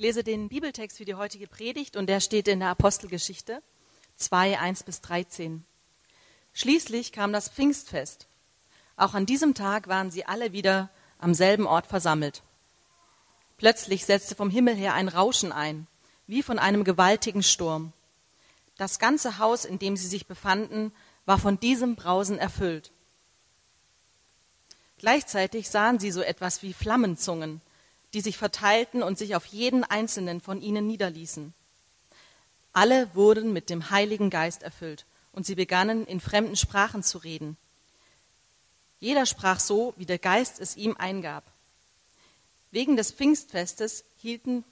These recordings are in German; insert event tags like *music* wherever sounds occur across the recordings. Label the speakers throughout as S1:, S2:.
S1: lese den Bibeltext für die heutige Predigt und der steht in der Apostelgeschichte 2, 1 bis 13. Schließlich kam das Pfingstfest. Auch an diesem Tag waren sie alle wieder am selben Ort versammelt. Plötzlich setzte vom Himmel her ein Rauschen ein, wie von einem gewaltigen Sturm. Das ganze Haus, in dem sie sich befanden, war von diesem Brausen erfüllt. Gleichzeitig sahen sie so etwas wie Flammenzungen, die sich verteilten und sich auf jeden einzelnen von ihnen niederließen. Alle wurden mit dem Heiligen Geist erfüllt und sie begannen in fremden Sprachen zu reden. Jeder sprach so, wie der Geist es ihm eingab. Wegen des Pfingstfestes hielten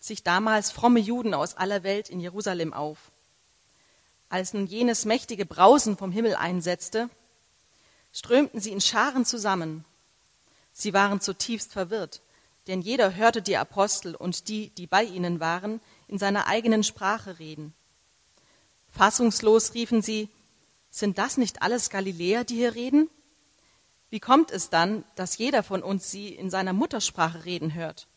S1: sich damals fromme Juden aus aller Welt in Jerusalem auf. Als nun jenes mächtige Brausen vom Himmel einsetzte, strömten sie in Scharen zusammen. Sie waren zutiefst verwirrt denn jeder hörte die Apostel und die, die bei ihnen waren, in seiner eigenen Sprache reden. Fassungslos riefen sie, sind das nicht alles Galiläer, die hier reden? Wie kommt es dann, dass jeder von uns sie in seiner Muttersprache reden hört?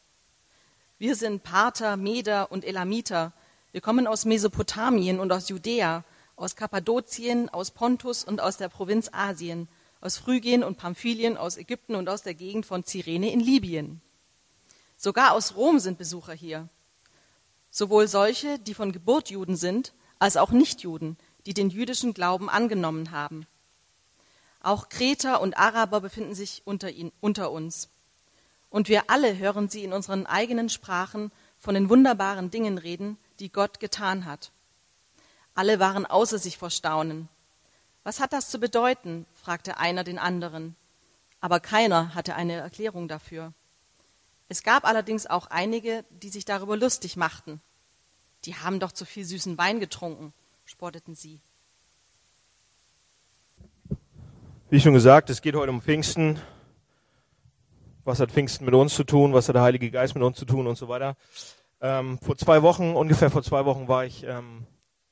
S1: Wir sind Parther, Meder und Elamiter. Wir kommen aus Mesopotamien und aus Judäa, aus Kappadokien, aus Pontus und aus der Provinz Asien, aus Phrygien und Pamphylien, aus Ägypten und aus der Gegend von Cyrene in Libyen. Sogar aus Rom sind Besucher hier. Sowohl solche, die von Geburt Juden sind, als auch Nichtjuden, die den jüdischen Glauben angenommen haben. Auch Kreter und Araber befinden sich unter, ihn, unter uns. Und wir alle hören sie in unseren eigenen Sprachen von den wunderbaren Dingen reden, die Gott getan hat. Alle waren außer sich vor Staunen. Was hat das zu bedeuten? fragte einer den anderen. Aber keiner hatte eine Erklärung dafür. Es gab allerdings auch einige, die sich darüber lustig machten. Die haben doch zu viel süßen Wein getrunken, spotteten sie.
S2: Wie schon gesagt, es geht heute um Pfingsten. Was hat Pfingsten mit uns zu tun? Was hat der Heilige Geist mit uns zu tun und so weiter? Ähm, vor zwei Wochen, ungefähr vor zwei Wochen, war ich ähm,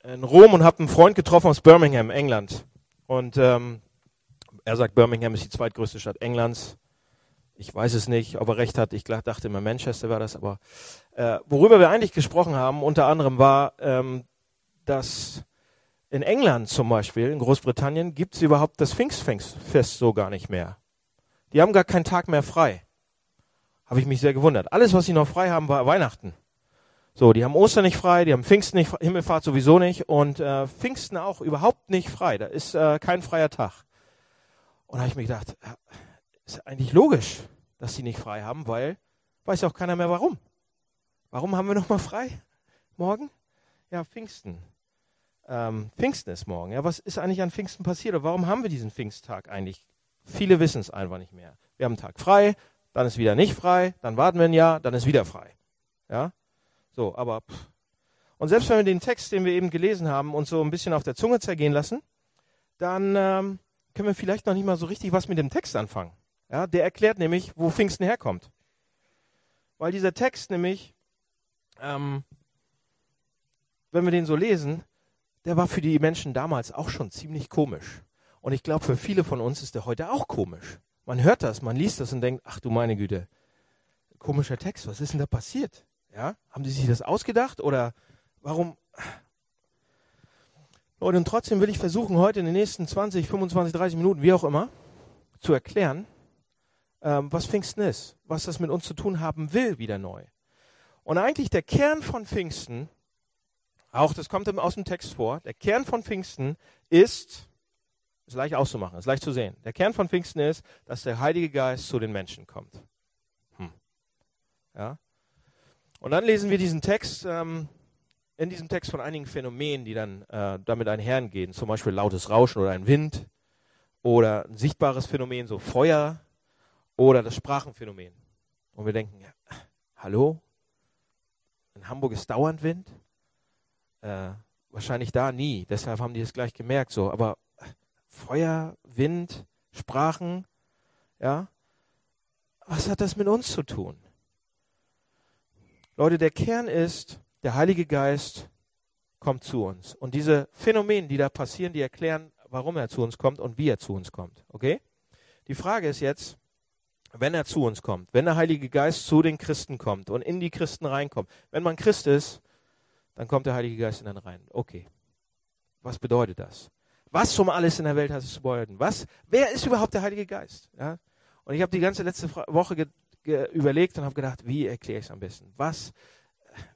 S2: in Rom und habe einen Freund getroffen aus Birmingham, England. Und ähm, er sagt, Birmingham ist die zweitgrößte Stadt Englands. Ich weiß es nicht, ob er recht hat. Ich dachte immer, Manchester war das. Aber äh, worüber wir eigentlich gesprochen haben, unter anderem war, ähm, dass in England zum Beispiel, in Großbritannien, gibt es überhaupt das Pfingstfest so gar nicht mehr. Die haben gar keinen Tag mehr frei. Habe ich mich sehr gewundert. Alles, was sie noch frei haben, war Weihnachten. So, die haben Ostern nicht frei, die haben Pfingsten nicht, Himmelfahrt sowieso nicht und äh, Pfingsten auch überhaupt nicht frei. Da ist äh, kein freier Tag. Und da habe ich mir gedacht, ist eigentlich logisch, dass sie nicht frei haben, weil weiß auch keiner mehr warum. Warum haben wir noch mal frei? Morgen? Ja, Pfingsten. Ähm, Pfingsten ist morgen. Ja, was ist eigentlich an Pfingsten passiert? Oder warum haben wir diesen Pfingsttag eigentlich? Viele wissen es einfach nicht mehr. Wir haben einen Tag frei, dann ist wieder nicht frei, dann warten wir ein Jahr, dann ist wieder frei. Ja? So, aber pff. und selbst wenn wir den Text, den wir eben gelesen haben, uns so ein bisschen auf der Zunge zergehen lassen, dann ähm, können wir vielleicht noch nicht mal so richtig was mit dem Text anfangen. Ja, der erklärt nämlich, wo Pfingsten herkommt. Weil dieser Text nämlich, ähm, wenn wir den so lesen, der war für die Menschen damals auch schon ziemlich komisch. Und ich glaube, für viele von uns ist der heute auch komisch. Man hört das, man liest das und denkt, ach du meine Güte, komischer Text, was ist denn da passiert? Ja, haben die sich das ausgedacht oder warum? Leute, und trotzdem will ich versuchen, heute in den nächsten 20, 25, 30 Minuten, wie auch immer, zu erklären, ähm, was Pfingsten ist, was das mit uns zu tun haben will, wieder neu. Und eigentlich der Kern von Pfingsten, auch das kommt aus dem Text vor, der Kern von Pfingsten ist, ist leicht auszumachen, ist leicht zu sehen. Der Kern von Pfingsten ist, dass der Heilige Geist zu den Menschen kommt. Hm. Ja? Und dann lesen wir diesen Text, ähm, in diesem Text von einigen Phänomenen, die dann äh, damit einhergehen, zum Beispiel lautes Rauschen oder ein Wind oder ein sichtbares Phänomen, so Feuer, oder das Sprachenphänomen. Und wir denken, ja, hallo? In Hamburg ist dauernd Wind? Äh, wahrscheinlich da nie. Deshalb haben die es gleich gemerkt. So, aber Feuer, Wind, Sprachen, ja, was hat das mit uns zu tun? Leute, der Kern ist, der Heilige Geist kommt zu uns. Und diese Phänomene, die da passieren, die erklären, warum er zu uns kommt und wie er zu uns kommt. Okay? Die Frage ist jetzt, wenn er zu uns kommt, wenn der Heilige Geist zu den Christen kommt und in die Christen reinkommt. Wenn man Christ ist, dann kommt der Heilige Geist in den rein. Okay. Was bedeutet das? Was um alles in der Welt hat es zu bedeuten? Was? Wer ist überhaupt der Heilige Geist? Ja? Und ich habe die ganze letzte Woche überlegt und habe gedacht, wie erkläre ich es am besten? Was?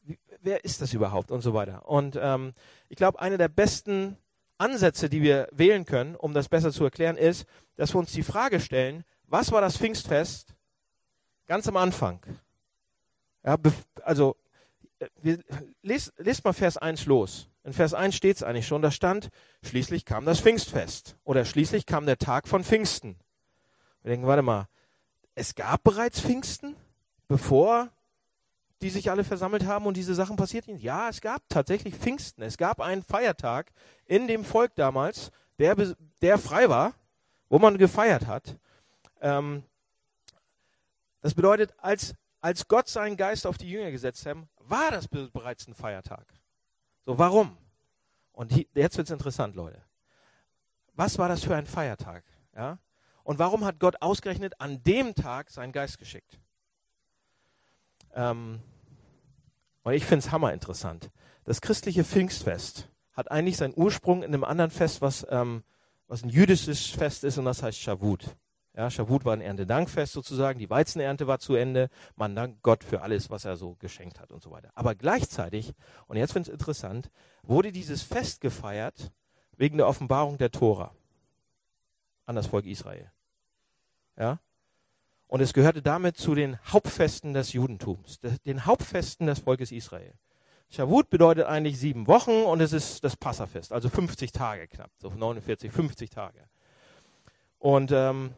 S2: Wie, wer ist das überhaupt? Und so weiter. Und ähm, ich glaube, eine der besten Ansätze, die wir wählen können, um das besser zu erklären, ist, dass wir uns die Frage stellen, was war das Pfingstfest ganz am Anfang? Ja, also, äh, lest, lest mal Vers 1 los. In Vers 1 steht es eigentlich schon, da stand, schließlich kam das Pfingstfest oder schließlich kam der Tag von Pfingsten. Wir denken, warte mal, es gab bereits Pfingsten, bevor die sich alle versammelt haben und diese Sachen passierten? Ja, es gab tatsächlich Pfingsten. Es gab einen Feiertag in dem Volk damals, der, der frei war, wo man gefeiert hat. Ähm, das bedeutet, als, als Gott seinen Geist auf die Jünger gesetzt hat, war das bereits ein Feiertag. So, warum? Und hier, jetzt wird es interessant, Leute. Was war das für ein Feiertag? Ja? Und warum hat Gott ausgerechnet an dem Tag seinen Geist geschickt? Ähm, und ich finde es hammerinteressant. Das christliche Pfingstfest hat eigentlich seinen Ursprung in einem anderen Fest, was, ähm, was ein jüdisches Fest ist, und das heißt Shavuot. Ja, Shavuot war ein Erntedankfest sozusagen, die Weizenernte war zu Ende, man dankt Gott für alles, was er so geschenkt hat und so weiter. Aber gleichzeitig, und jetzt finde ich es interessant, wurde dieses Fest gefeiert wegen der Offenbarung der Tora an das Volk Israel. Ja? Und es gehörte damit zu den Hauptfesten des Judentums, den Hauptfesten des Volkes Israel. Shavuot bedeutet eigentlich sieben Wochen und es ist das Passafest, also 50 Tage knapp, so 49, 50 Tage. Und ähm,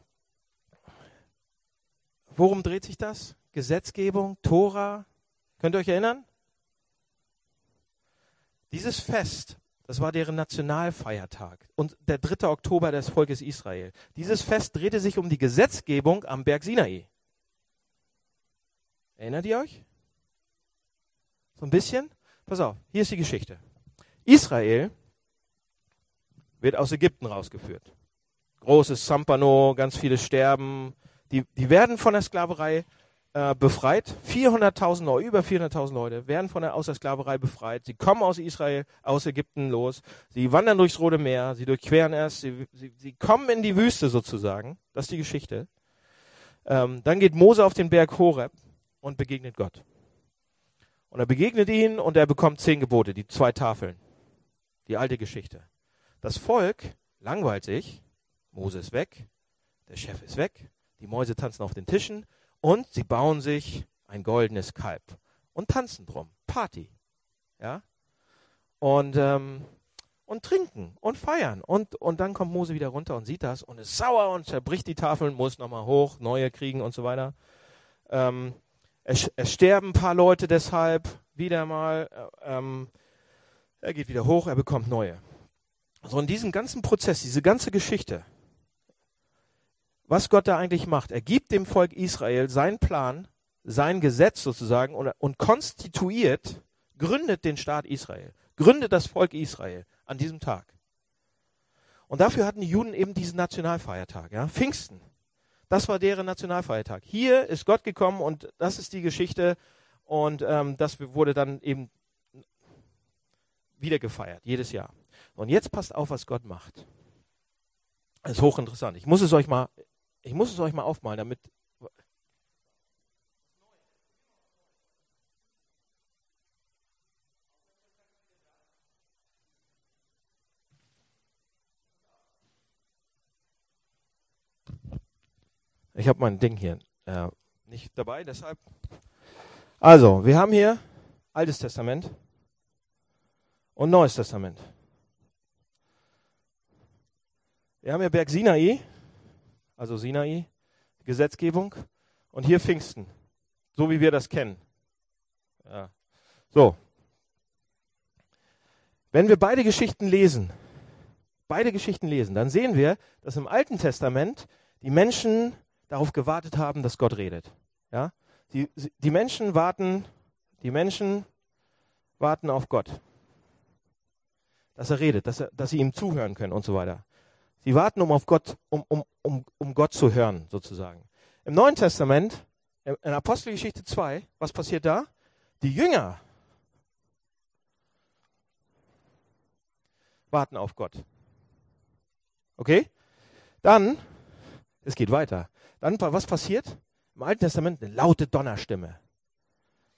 S2: Worum dreht sich das? Gesetzgebung, Tora. Könnt ihr euch erinnern? Dieses Fest, das war deren Nationalfeiertag und der 3. Oktober des Volkes Israel. Dieses Fest drehte sich um die Gesetzgebung am Berg Sinai. Erinnert ihr euch? So ein bisschen? Pass auf, hier ist die Geschichte. Israel wird aus Ägypten rausgeführt. Großes Zampano, ganz viele sterben, die, die werden von der Sklaverei äh, befreit. 400.000 Leute, über 400.000 Leute werden von der, aus der Sklaverei befreit. Sie kommen aus Israel, aus Ägypten los. Sie wandern durchs Rote Meer, sie durchqueren es, sie, sie, sie kommen in die Wüste sozusagen. Das ist die Geschichte. Ähm, dann geht Mose auf den Berg Horeb und begegnet Gott. Und er begegnet ihn und er bekommt zehn Gebote, die zwei Tafeln. Die alte Geschichte. Das Volk langweilt sich. Mose ist weg. Der Chef ist weg. Die Mäuse tanzen auf den Tischen und sie bauen sich ein goldenes Kalb und tanzen drum. Party. Ja? Und, ähm, und trinken und feiern. Und, und dann kommt Mose wieder runter und sieht das und ist sauer und zerbricht die Tafeln, muss nochmal hoch, neue kriegen und so weiter. Ähm, es, es, sterben ein paar Leute deshalb wieder mal. Äh, ähm, er geht wieder hoch, er bekommt neue. So in diesem ganzen Prozess, diese ganze Geschichte, was Gott da eigentlich macht. Er gibt dem Volk Israel seinen Plan, sein Gesetz sozusagen und, und konstituiert, gründet den Staat Israel, gründet das Volk Israel an diesem Tag. Und dafür hatten die Juden eben diesen Nationalfeiertag, ja, Pfingsten. Das war deren Nationalfeiertag. Hier ist Gott gekommen und das ist die Geschichte und ähm, das wurde dann eben wieder gefeiert, jedes Jahr. Und jetzt passt auf, was Gott macht. Das ist hochinteressant. Ich muss es euch mal ich muss es euch mal aufmalen, damit. Ich habe mein Ding hier äh, nicht dabei, deshalb. Also, wir haben hier Altes Testament und Neues Testament. Wir haben hier Berg Sinai, also Sinai, Gesetzgebung, und hier Pfingsten, so wie wir das kennen. Ja. So. Wenn wir beide Geschichten lesen, beide Geschichten lesen, dann sehen wir, dass im Alten Testament die Menschen darauf gewartet haben, dass Gott redet. Ja? Die, die Menschen warten, die Menschen warten auf Gott. Dass er redet, dass, er, dass sie ihm zuhören können und so weiter. Sie warten, um auf Gott, um, um, um, um Gott zu hören, sozusagen. Im Neuen Testament, in Apostelgeschichte 2, was passiert da? Die Jünger warten auf Gott. Okay? Dann, es geht weiter. Dann, was passiert? Im Alten Testament eine laute Donnerstimme.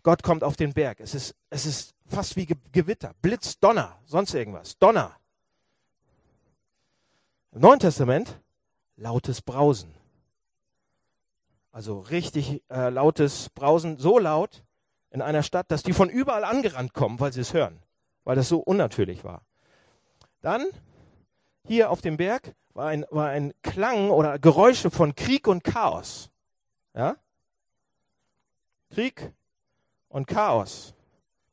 S2: Gott kommt auf den Berg. Es ist, es ist fast wie Gewitter, Blitz, Donner, sonst irgendwas. Donner. Im Neuen Testament lautes Brausen. Also richtig äh, lautes Brausen, so laut in einer Stadt, dass die von überall angerannt kommen, weil sie es hören, weil das so unnatürlich war. Dann hier auf dem Berg war ein, war ein Klang oder Geräusche von Krieg und Chaos. Ja? Krieg und Chaos.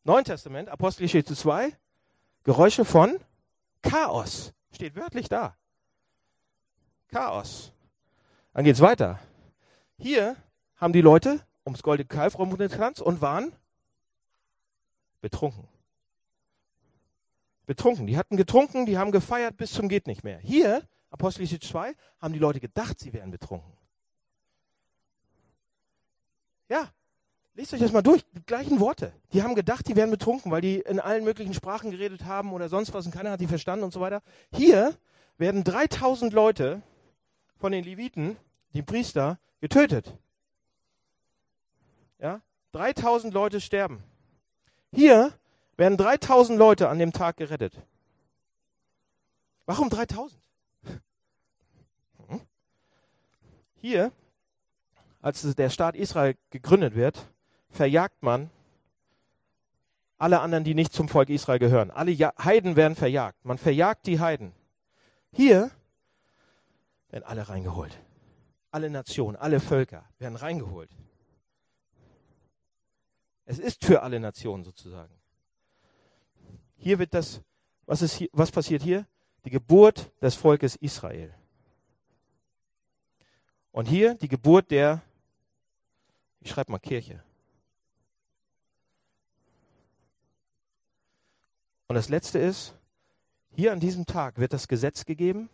S2: Neuen Testament, Apostelgeschichte 2, Geräusche von Chaos. Steht wörtlich da. Chaos. Dann geht's weiter. Hier haben die Leute ums goldene Kalb rumgetanzt und waren betrunken. Betrunken. Die hatten getrunken, die haben gefeiert bis zum geht nicht mehr. Hier, Apostelgeschichte 2, haben die Leute gedacht, sie wären betrunken. Ja, lest euch das mal durch. Die gleichen Worte. Die haben gedacht, die wären betrunken, weil die in allen möglichen Sprachen geredet haben oder sonst was und keiner hat die verstanden und so weiter. Hier werden 3000 Leute von den Leviten, die Priester, getötet. Ja, 3000 Leute sterben. Hier werden 3000 Leute an dem Tag gerettet. Warum 3000? Hm? Hier, als der Staat Israel gegründet wird, verjagt man alle anderen, die nicht zum Volk Israel gehören. Alle Heiden werden verjagt. Man verjagt die Heiden. Hier werden alle reingeholt. Alle Nationen, alle Völker werden reingeholt. Es ist für alle Nationen sozusagen. Hier wird das, was, ist hier, was passiert hier? Die Geburt des Volkes Israel. Und hier die Geburt der, ich schreibe mal Kirche. Und das letzte ist, hier an diesem Tag wird das Gesetz gegeben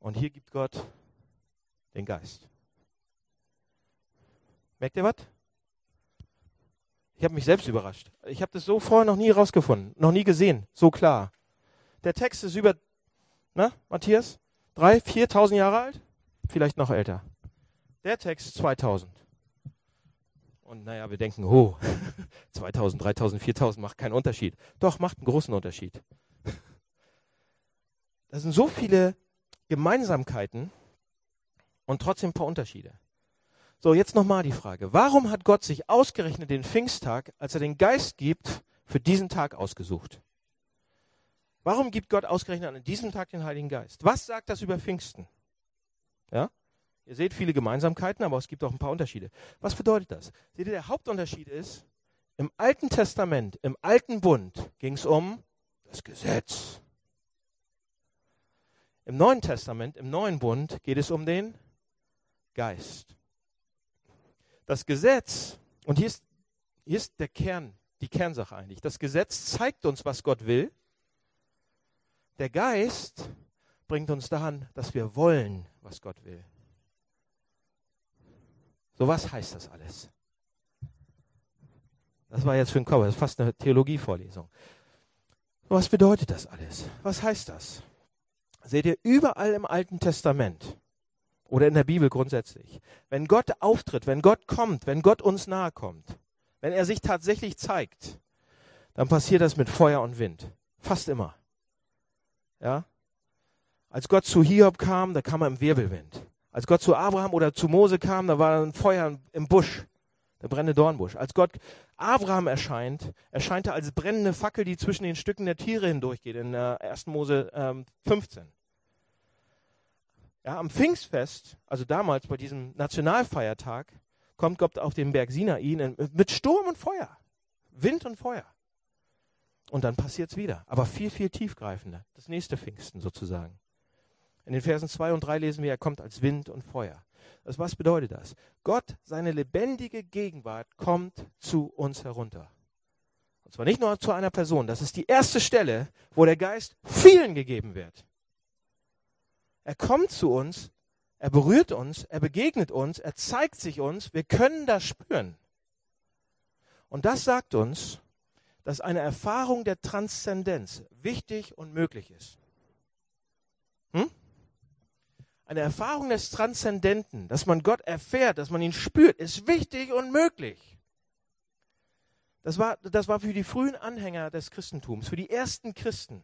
S2: und hier gibt Gott den Geist. Merkt ihr was? Ich habe mich selbst überrascht. Ich habe das so vorher noch nie herausgefunden, noch nie gesehen, so klar. Der Text ist über, na, Matthias, drei, viertausend Jahre alt, vielleicht noch älter. Der Text 2000. Und naja, wir denken, oh, 2000, 3000, 4000 macht keinen Unterschied. Doch, macht einen großen Unterschied. *laughs* Das sind so viele Gemeinsamkeiten und trotzdem ein paar Unterschiede. So, jetzt nochmal die Frage. Warum hat Gott sich ausgerechnet den Pfingsttag, als er den Geist gibt, für diesen Tag ausgesucht? Warum gibt Gott ausgerechnet an diesem Tag den Heiligen Geist? Was sagt das über Pfingsten? Ja? Ihr seht viele Gemeinsamkeiten, aber es gibt auch ein paar Unterschiede. Was bedeutet das? Seht ihr, der Hauptunterschied ist, im Alten Testament, im Alten Bund ging es um das Gesetz. Im Neuen Testament, im Neuen Bund geht es um den Geist. Das Gesetz, und hier ist, hier ist der Kern, die Kernsache eigentlich. Das Gesetz zeigt uns, was Gott will. Der Geist bringt uns daran, dass wir wollen, was Gott will. So was heißt das alles? Das war jetzt für den Kopf, das ist fast eine Theologievorlesung. Was bedeutet das alles? Was heißt das? Seht ihr überall im Alten Testament oder in der Bibel grundsätzlich. Wenn Gott auftritt, wenn Gott kommt, wenn Gott uns nahe kommt, wenn er sich tatsächlich zeigt, dann passiert das mit Feuer und Wind. Fast immer. Ja? Als Gott zu Hiob kam, da kam er im Wirbelwind. Als Gott zu Abraham oder zu Mose kam, da war ein Feuer im Busch, der brennende Dornbusch. Als Gott Abraham erscheint, erscheint er als brennende Fackel, die zwischen den Stücken der Tiere hindurchgeht, in 1. Mose ähm, 15. Ja, am Pfingstfest, also damals bei diesem Nationalfeiertag, kommt Gott auf den Berg Sinai mit Sturm und Feuer, Wind und Feuer. Und dann passiert es wieder, aber viel, viel tiefgreifender. Das nächste Pfingsten sozusagen. In den Versen 2 und 3 lesen wir, er kommt als Wind und Feuer. Also was bedeutet das? Gott, seine lebendige Gegenwart kommt zu uns herunter. Und zwar nicht nur zu einer Person. Das ist die erste Stelle, wo der Geist vielen gegeben wird. Er kommt zu uns Er berührt uns, er begegnet uns, er zeigt sich uns, wir können das spüren. Und das sagt uns, dass eine Erfahrung der Transzendenz wichtig und möglich ist. Hm? Eine Erfahrung des Transzendenten, dass man Gott erfährt, dass man ihn spürt, ist wichtig und möglich. Das war, das war für die frühen Anhänger des Christentums, für die ersten Christen.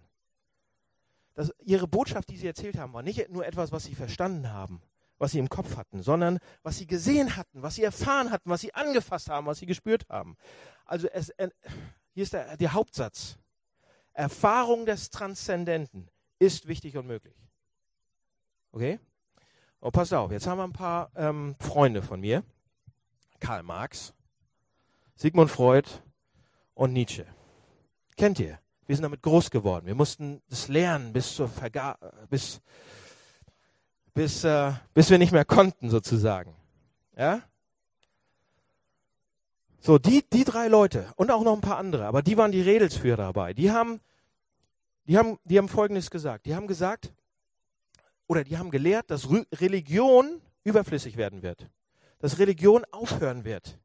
S2: Das, ihre Botschaft, die sie erzählt haben, war nicht nur etwas, was sie verstanden haben, was sie im Kopf hatten, sondern was sie gesehen hatten, was sie erfahren hatten, was sie angefasst haben, was sie gespürt haben. Also es, hier ist der, der Hauptsatz. Erfahrung des Transzendenten ist wichtig und möglich. Okay? Oh, pass auf, jetzt haben wir ein paar ähm, Freunde von mir. Karl Marx, Sigmund Freud und Nietzsche. Kennt ihr? Wir sind damit groß geworden. Wir mussten das lernen bis zur Verga bis bis äh, bis wir nicht mehr konnten sozusagen. Ja? So, die, die drei Leute und auch noch ein paar andere, aber die waren die Redelsführer dabei. Die haben, die haben, die haben Folgendes gesagt. Die haben gesagt, oder die haben gelehrt, dass Religion überflüssig werden wird. Dass Religion aufhören wird.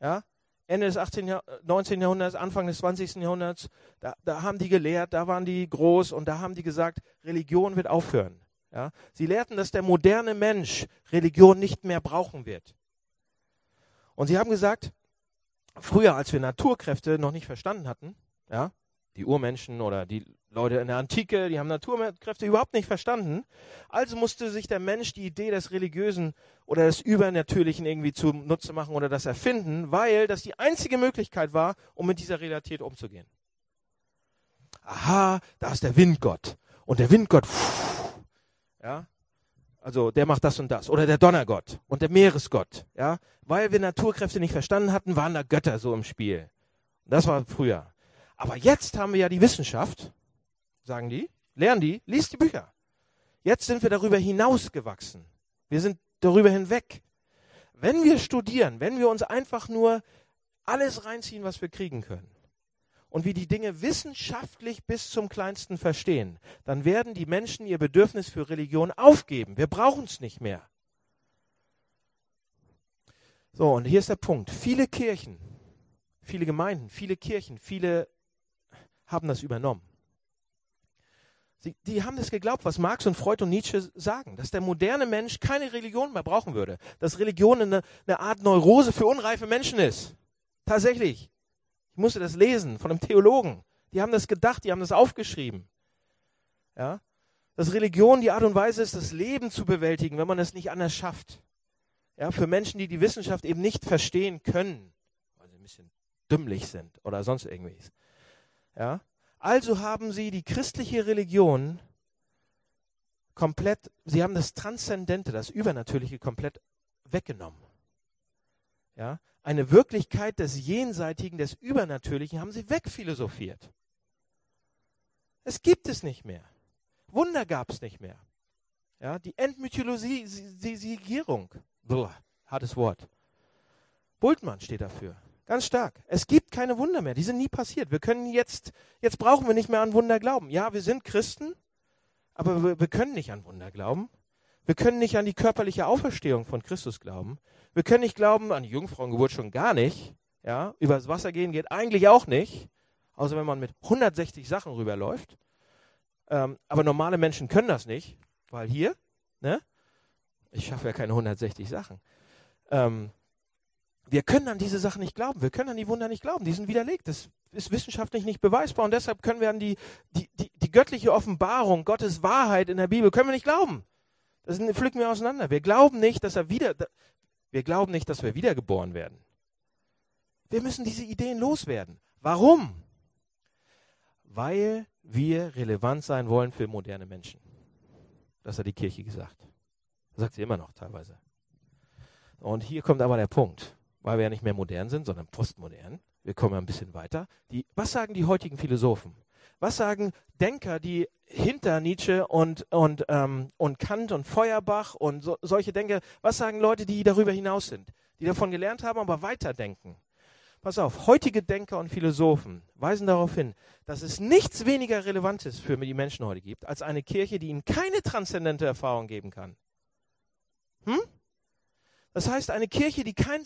S2: Ja? Ende des 18. 19. Jahrhunderts, Anfang des 20. Jahrhunderts, da, da haben die gelehrt, da waren die groß und da haben die gesagt, Religion wird aufhören. Ja? Sie lehrten, dass der moderne Mensch Religion nicht mehr brauchen wird. Und sie haben gesagt, früher, als wir Naturkräfte noch nicht verstanden hatten, ja, die Urmenschen oder die Leute in der Antike, die haben Naturkräfte überhaupt nicht verstanden. Also musste sich der Mensch die Idee des Religiösen oder des Übernatürlichen irgendwie zunutze machen oder das erfinden, weil das die einzige Möglichkeit war, um mit dieser Realität umzugehen. Aha, da ist der Windgott. Und der Windgott, pff, ja, also der macht das und das. Oder der Donnergott und der Meeresgott. Ja, weil wir Naturkräfte nicht verstanden hatten, waren da Götter so im Spiel. Das war früher. Aber jetzt haben wir ja die Wissenschaft, sagen die, lernen die, liest die Bücher. Jetzt sind wir darüber hinausgewachsen. Wir sind darüber hinweg. Wenn wir studieren, wenn wir uns einfach nur alles reinziehen, was wir kriegen können, und wir die Dinge wissenschaftlich bis zum kleinsten verstehen, dann werden die Menschen ihr Bedürfnis für Religion aufgeben. Wir brauchen es nicht mehr. So, und hier ist der Punkt. Viele Kirchen, viele Gemeinden, viele Kirchen, viele haben das übernommen. Sie, die haben das geglaubt, was Marx und Freud und Nietzsche sagen, dass der moderne Mensch keine Religion mehr brauchen würde, dass Religion eine, eine Art Neurose für unreife Menschen ist. Tatsächlich. Ich musste das lesen von einem Theologen. Die haben das gedacht, die haben das aufgeschrieben. Ja? Dass Religion die Art und Weise ist, das Leben zu bewältigen, wenn man es nicht anders schafft. Ja, für Menschen, die die Wissenschaft eben nicht verstehen können, weil sie ein bisschen dümmlich sind oder sonst irgendwie. Ja? Also haben sie die christliche Religion komplett, sie haben das Transzendente, das Übernatürliche komplett weggenommen. Ja? Eine Wirklichkeit des Jenseitigen, des Übernatürlichen haben sie wegphilosophiert. Es gibt es nicht mehr. Wunder gab es nicht mehr. Ja, die Entmythologisierung, hartes Wort. Bultmann steht dafür. Ganz stark. Es gibt keine Wunder mehr. Die sind nie passiert. Wir können jetzt, jetzt brauchen wir nicht mehr an Wunder glauben. Ja, wir sind Christen, aber wir, wir können nicht an Wunder glauben. Wir können nicht an die körperliche Auferstehung von Christus glauben. Wir können nicht glauben an die Jungfrauengeburt schon gar nicht. Ja, übers Wasser gehen geht eigentlich auch nicht. Außer wenn man mit 160 Sachen rüberläuft. Ähm, aber normale Menschen können das nicht, weil hier, ne? Ich schaffe ja keine 160 Sachen. Ähm, wir können an diese Sachen nicht glauben. Wir können an die Wunder nicht glauben. Die sind widerlegt. Das ist wissenschaftlich nicht beweisbar. Und deshalb können wir an die, die, die, die göttliche Offenbarung, Gottes Wahrheit in der Bibel, können wir nicht glauben. Das pflücken wir auseinander. Wir glauben nicht, dass er wieder, wir glauben nicht, dass wir wiedergeboren werden. Wir müssen diese Ideen loswerden. Warum? Weil wir relevant sein wollen für moderne Menschen. Das hat die Kirche gesagt. Das sagt sie immer noch teilweise. Und hier kommt aber der Punkt weil wir ja nicht mehr modern sind, sondern postmodern. Wir kommen ein bisschen weiter. Die, was sagen die heutigen Philosophen? Was sagen Denker, die hinter Nietzsche und, und, ähm, und Kant und Feuerbach und so, solche Denker, was sagen Leute, die darüber hinaus sind, die davon gelernt haben, aber weiterdenken? Pass auf, heutige Denker und Philosophen weisen darauf hin, dass es nichts weniger Relevantes für die Menschen heute gibt, als eine Kirche, die ihnen keine transzendente Erfahrung geben kann. Hm? Das heißt, eine Kirche, die kein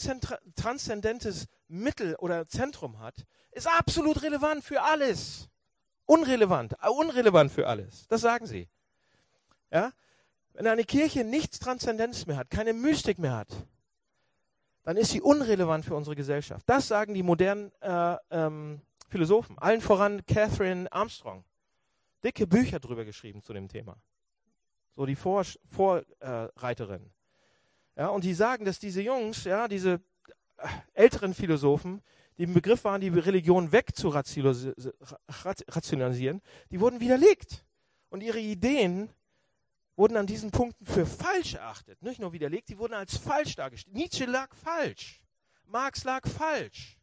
S2: transzendentes Mittel oder Zentrum hat, ist absolut relevant für alles. Unrelevant, äh, unrelevant für alles. Das sagen sie. Ja? Wenn eine Kirche nichts Transzendentes mehr hat, keine Mystik mehr hat, dann ist sie unrelevant für unsere Gesellschaft. Das sagen die modernen äh, ähm, Philosophen. Allen voran Catherine Armstrong. Dicke Bücher drüber geschrieben zu dem Thema. So die Vorreiterin. Ja, und die sagen, dass diese Jungs, ja, diese äh, älteren Philosophen, die im Begriff waren, die Religion wegzurationalisieren, die wurden widerlegt. Und ihre Ideen wurden an diesen Punkten für falsch erachtet. Nicht nur widerlegt, die wurden als falsch dargestellt. Nietzsche lag falsch. Marx lag falsch.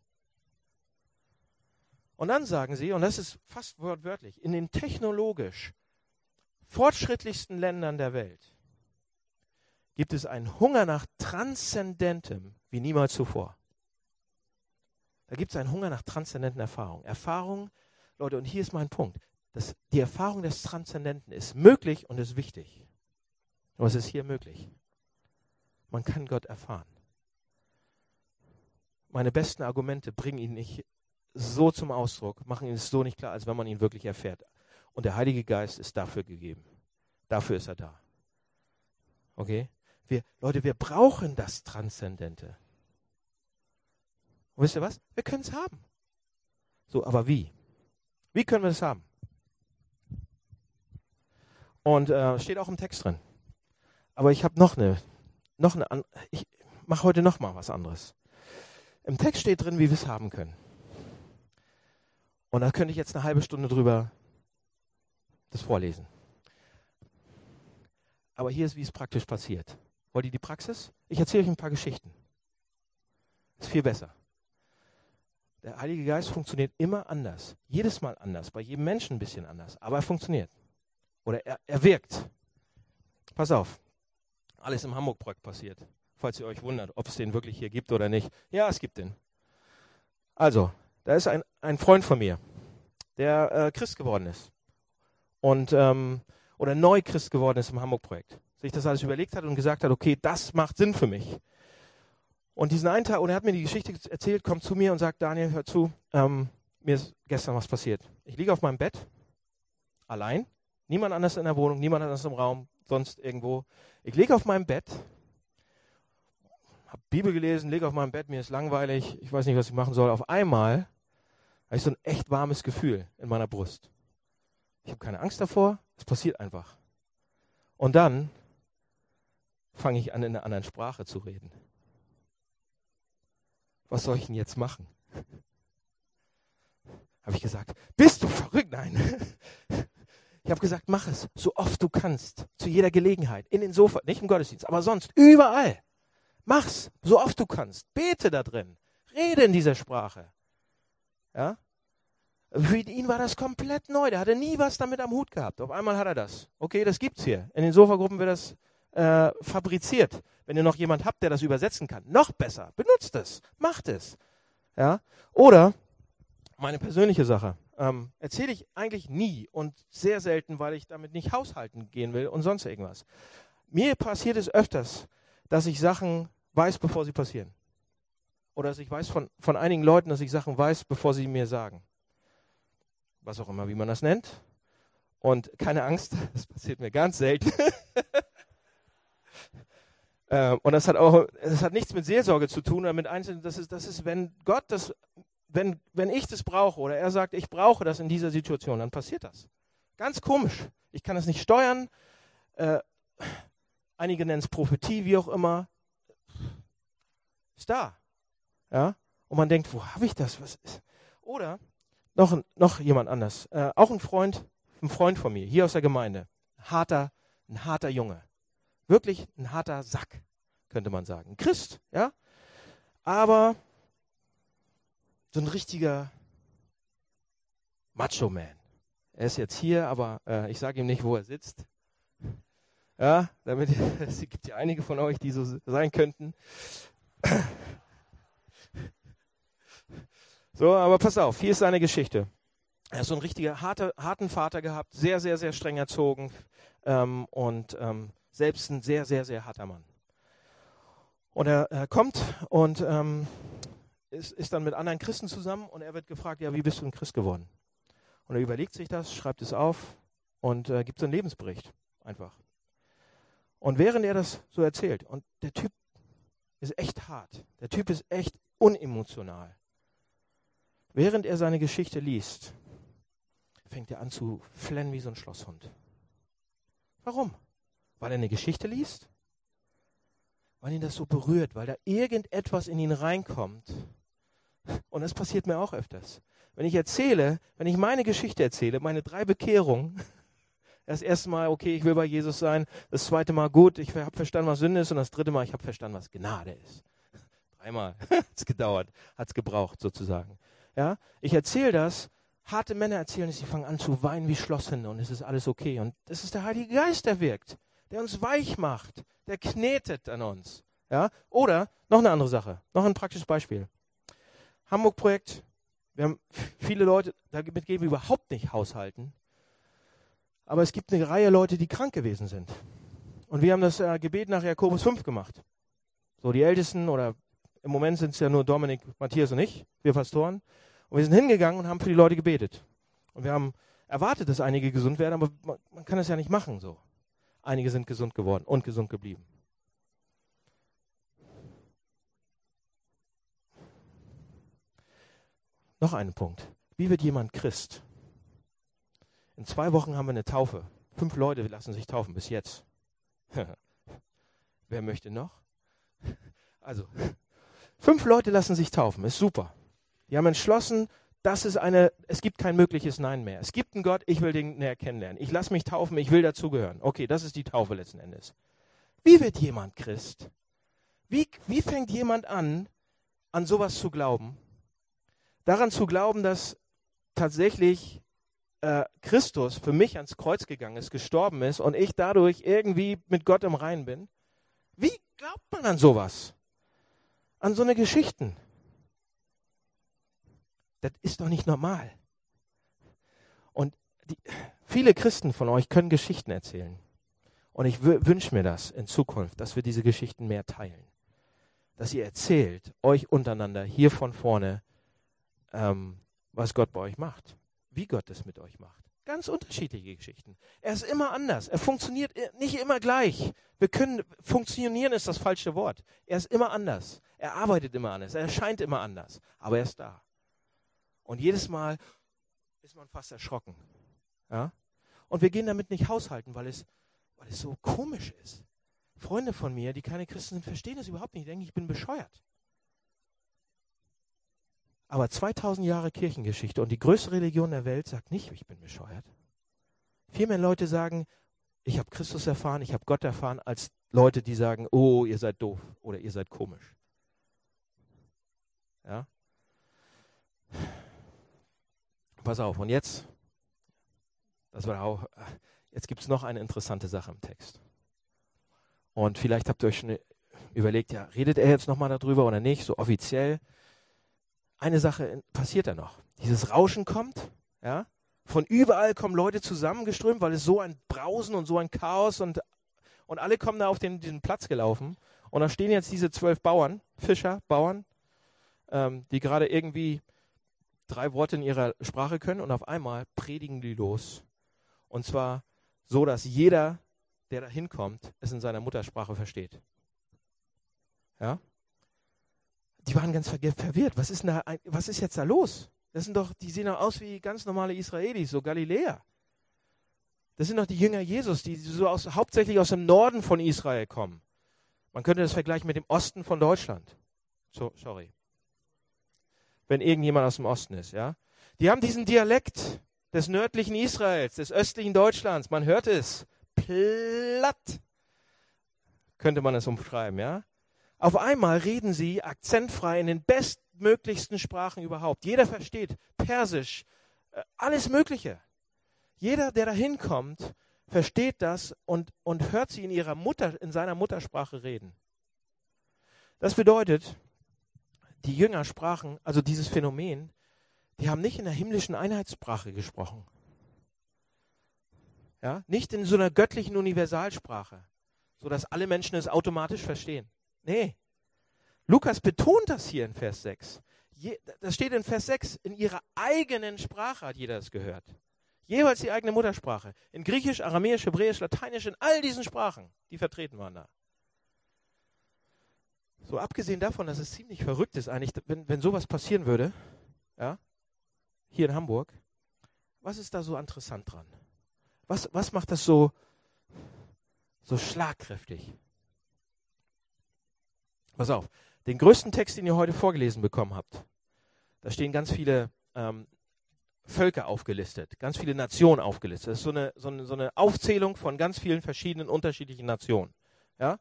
S2: Und dann sagen sie, und das ist fast wortwörtlich, in den technologisch fortschrittlichsten Ländern der Welt gibt es einen Hunger nach Transzendentem wie niemals zuvor. Da gibt es einen Hunger nach transzendenten Erfahrungen. Erfahrungen, Leute, und hier ist mein Punkt. Das, die Erfahrung des Transzendenten ist möglich und ist wichtig. Aber es ist hier möglich. Man kann Gott erfahren. Meine besten Argumente bringen ihn nicht so zum Ausdruck, machen ihn so nicht klar, als wenn man ihn wirklich erfährt. Und der Heilige Geist ist dafür gegeben. Dafür ist er da. Okay? Wir, Leute, wir brauchen das Transzendente. Und wisst ihr was? Wir können es haben. So, aber wie? Wie können wir es haben? Und äh, steht auch im Text drin. Aber ich habe noch eine, noch eine, ich mache heute noch mal was anderes. Im Text steht drin, wie wir es haben können. Und da könnte ich jetzt eine halbe Stunde drüber das vorlesen. Aber hier ist, wie es praktisch passiert. Wollt ihr die Praxis? Ich erzähle euch ein paar Geschichten. Ist viel besser. Der Heilige Geist funktioniert immer anders. Jedes Mal anders. Bei jedem Menschen ein bisschen anders. Aber er funktioniert. Oder er, er wirkt. Pass auf. Alles im Hamburg-Projekt passiert. Falls ihr euch wundert, ob es den wirklich hier gibt oder nicht. Ja, es gibt den. Also, da ist ein, ein Freund von mir, der äh, Christ geworden ist. Und, ähm, oder neu Christ geworden ist im Hamburg-Projekt sich das alles überlegt hat und gesagt hat, okay, das macht Sinn für mich. Und diesen einen Tag, und er hat mir die Geschichte erzählt, kommt zu mir und sagt, Daniel, hör zu, ähm, mir ist gestern was passiert. Ich liege auf meinem Bett, allein, niemand anders in der Wohnung, niemand anders im Raum, sonst irgendwo. Ich liege auf meinem Bett, habe Bibel gelesen, liege auf meinem Bett, mir ist langweilig, ich weiß nicht, was ich machen soll. Auf einmal habe ich so ein echt warmes Gefühl in meiner Brust. Ich habe keine Angst davor, es passiert einfach. Und dann fange ich an, in einer anderen Sprache zu reden. Was soll ich denn jetzt machen? Habe ich gesagt, bist du verrückt? Nein. Ich habe gesagt, mach es, so oft du kannst, zu jeder Gelegenheit, in den Sofa, nicht im Gottesdienst, aber sonst, überall. Mach's, so oft du kannst. Bete da drin. Rede in dieser Sprache. Ja? Für ihn war das komplett neu. Der hatte nie was damit am Hut gehabt. Auf einmal hat er das. Okay, das gibt's hier. In den Sofagruppen wird das äh, fabriziert. Wenn ihr noch jemand habt, der das übersetzen kann, noch besser. Benutzt es, macht es. Ja? Oder meine persönliche Sache. Ähm, erzähle ich eigentlich nie und sehr selten, weil ich damit nicht haushalten gehen will und sonst irgendwas. Mir passiert es öfters, dass ich Sachen weiß, bevor sie passieren. Oder dass ich weiß von, von einigen Leuten, dass ich Sachen weiß, bevor sie mir sagen. Was auch immer, wie man das nennt. Und keine Angst, *laughs* das passiert mir ganz selten. *laughs* Ähm, und das hat auch, das hat nichts mit Seelsorge zu tun oder mit Einzelnen. Das ist, das ist, wenn Gott das, wenn, wenn ich das brauche oder er sagt, ich brauche das in dieser Situation, dann passiert das. Ganz komisch. Ich kann es nicht steuern. Äh, einige nennen es Prophetie, wie auch immer. Ist da. Ja? Und man denkt, wo habe ich das? Was ist? Oder noch, noch jemand anders. Äh, auch ein Freund, ein Freund von mir, hier aus der Gemeinde. Harter, ein harter Junge wirklich ein harter Sack, könnte man sagen. Ein Christ, ja. Aber so ein richtiger Macho-Man. Er ist jetzt hier, aber äh, ich sage ihm nicht, wo er sitzt. Ja, damit *laughs* es gibt ja einige von euch, die so sein könnten. *laughs* So, aber pass auf, hier ist seine Geschichte. Er hat so einen richtigen harter, harten Vater gehabt, sehr, sehr, sehr streng erzogen ähm, und ähm, selbst ein sehr, sehr, sehr harter Mann. Und er, er kommt und ähm, ist, ist dann mit anderen Christen zusammen und er wird gefragt, ja, wie bist du ein Christ geworden? Und er überlegt sich das, schreibt es auf und äh, gibt so einen Lebensbericht einfach. Und während er das so erzählt, und der Typ ist echt hart, der Typ ist echt unemotional. Während er seine Geschichte liest, fängt er an zu flennen wie so ein Schlosshund. Warum? Weil er eine Geschichte liest? Weil ihn das so berührt, weil da irgendetwas in ihn reinkommt. Und das passiert mir auch öfters. Wenn ich erzähle, wenn ich meine Geschichte erzähle, meine drei Bekehrungen, *laughs* das erste Mal, okay, ich will bei Jesus sein, das zweite Mal, gut, ich habe verstanden, was Sünde ist, und das dritte Mal, ich habe verstanden, was Gnade ist. *laughs* Dreimal *laughs* hat es gedauert, hat es gebraucht sozusagen. Ja, ich erzähle das, harte Männer erzählen es, sie fangen an zu weinen wie Schlosshunde und es ist alles okay. Und das ist der Heilige Geist, der wirkt, der uns weich macht, der knetet an uns. Ja, oder noch eine andere Sache, noch ein praktisches Beispiel. Hamburg-Projekt, wir haben viele Leute, damit gehen wir überhaupt nicht haushalten. Aber es gibt eine Reihe Leute, die krank gewesen sind. Und wir haben das äh, Gebet nach Jakobus 5 gemacht. So die Ältesten oder im Moment sind es ja nur Dominik, Matthias und ich, wir Pastoren. Und wir sind hingegangen und haben für die Leute gebetet. Und wir haben erwartet, dass einige gesund werden, aber man, man kann das ja nicht machen so. Einige sind gesund geworden und gesund geblieben. Noch ein Punkt. Wie wird jemand Christ? In zwei Wochen haben wir eine Taufe. Fünf Leute lassen sich taufen bis jetzt. *laughs* Wer möchte noch? Also, fünf Leute lassen sich taufen. Ist super. Die haben entschlossen, das ist eine, es gibt kein mögliches Nein mehr. Es gibt einen Gott, ich will den näher kennenlernen. Ich lasse mich taufen, ich will dazugehören. Okay, das ist die Taufe letzten Endes. Wie wird jemand Christ? Wie, wie fängt jemand an, an sowas zu glauben? daran zu glauben, dass tatsächlich äh, Christus für mich ans Kreuz gegangen ist, gestorben ist und ich dadurch irgendwie mit Gott im Reinen bin. Wie glaubt man an sowas? An so eine Geschichten? Das ist doch nicht normal. Und die, viele Christen von euch können Geschichten erzählen. Und ich wünsche mir das in Zukunft, dass wir diese Geschichten mehr teilen. Dass ihr erzählt, euch untereinander, hier von vorne, ähm, was Gott bei euch macht, wie Gott es mit euch macht. Ganz unterschiedliche Geschichten. Er ist immer anders. Er funktioniert nicht immer gleich. Wir können, funktionieren ist das falsche Wort. Er ist immer anders. Er arbeitet immer anders. Er erscheint immer anders. Aber er ist da. Und jedes Mal ist man fast erschrocken. Ja? Und wir gehen damit nicht haushalten, weil es, weil es so komisch ist. Freunde von mir, die keine Christen sind, verstehen das überhaupt nicht. Die denken, ich bin bescheuert. Aber 2000 Jahre Kirchengeschichte und die größte Religion der Welt sagt nicht, ich bin bescheuert. Viel mehr Leute sagen, ich habe Christus erfahren, ich habe Gott erfahren, als Leute, die sagen, oh, ihr seid doof oder ihr seid komisch. Ja? Pass auf, und jetzt, das war auch, jetzt gibt es noch eine interessante Sache im Text. Und vielleicht habt ihr euch schon überlegt, ja, redet er jetzt nochmal darüber oder nicht, so offiziell eine Sache passiert da noch. Dieses Rauschen kommt, ja, von überall kommen Leute zusammengeströmt, weil es so ein Brausen und so ein Chaos und, und alle kommen da auf den, diesen Platz gelaufen. Und da stehen jetzt diese zwölf Bauern, Fischer, Bauern, ähm, die gerade irgendwie drei Worte in ihrer Sprache können und auf einmal predigen die los. Und zwar so, dass jeder, der da hinkommt, es in seiner Muttersprache versteht. Ja? die waren ganz verwirrt. Was ist, da, was ist jetzt da los? Das sind doch, die sehen doch aus wie ganz normale Israelis, so Galiläer. Das sind doch die Jünger Jesus, die so aus, hauptsächlich aus dem Norden von Israel kommen. Man könnte das vergleichen mit dem Osten von Deutschland. So, sorry. Wenn irgendjemand aus dem Osten ist, ja. Die haben diesen Dialekt des nördlichen Israels, des östlichen Deutschlands. Man hört es. Platt. Könnte man es umschreiben, ja. Auf einmal reden sie akzentfrei in den bestmöglichsten Sprachen überhaupt. Jeder versteht Persisch, äh, alles Mögliche. Jeder, der da hinkommt, versteht das und, und hört sie in ihrer Mutter, in seiner Muttersprache reden. Das bedeutet, die Jünger sprachen, also dieses Phänomen, die haben nicht in der himmlischen Einheitssprache gesprochen. Ja, nicht in so einer göttlichen Universalsprache, sodass alle Menschen es automatisch verstehen. Nee, Lukas betont das hier in Vers 6. Je, das steht in Vers 6, in ihrer eigenen Sprache hat jeder das gehört. Jeweils die eigene Muttersprache. In Griechisch, Aramäisch, Hebräisch, Lateinisch, in all diesen Sprachen, die vertreten waren da. So abgesehen davon, dass es ziemlich verrückt ist eigentlich, wenn, wenn sowas passieren würde, ja, hier in Hamburg, was ist da so interessant dran? Was, was macht das so, so schlagkräftig? Pass auf, den größten Text, den ihr heute vorgelesen bekommen habt, da stehen ganz viele ähm, Völker aufgelistet, ganz viele Nationen aufgelistet. Das ist so eine, so, eine, so eine Aufzählung von ganz vielen verschiedenen unterschiedlichen Nationen. Ja?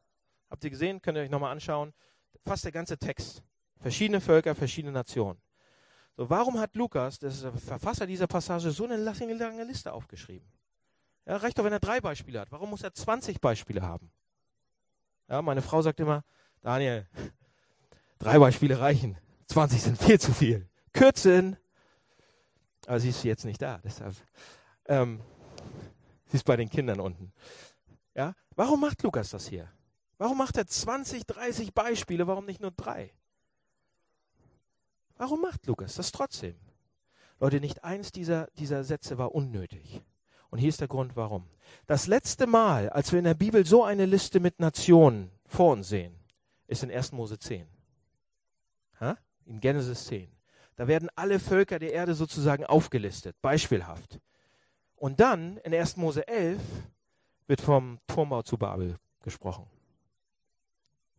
S2: Habt ihr gesehen? Könnt ihr euch nochmal anschauen. Fast der ganze Text. Verschiedene Völker, verschiedene Nationen. So, warum hat Lukas, der Verfasser dieser Passage, so eine lange Liste aufgeschrieben? Ja, reicht doch, wenn er drei Beispiele hat. Warum muss er 20 Beispiele haben? Ja, meine Frau sagt immer, Daniel, drei Beispiele reichen. 20 sind viel zu viel. Kürzen. Aber sie ist jetzt nicht da, deshalb. Ähm, sie ist bei den Kindern unten. Ja, warum macht Lukas das hier? Warum macht er 20, 30 Beispiele? Warum nicht nur drei? Warum macht Lukas das trotzdem? Leute, nicht eins dieser, dieser Sätze war unnötig. Und hier ist der Grund, warum. Das letzte Mal, als wir in der Bibel so eine Liste mit Nationen vor uns sehen, ist in 1. Mose 10. Ha? In Genesis 10. Da werden alle Völker der Erde sozusagen aufgelistet, beispielhaft. Und dann in 1. Mose 11 wird vom Turmbau zu Babel gesprochen.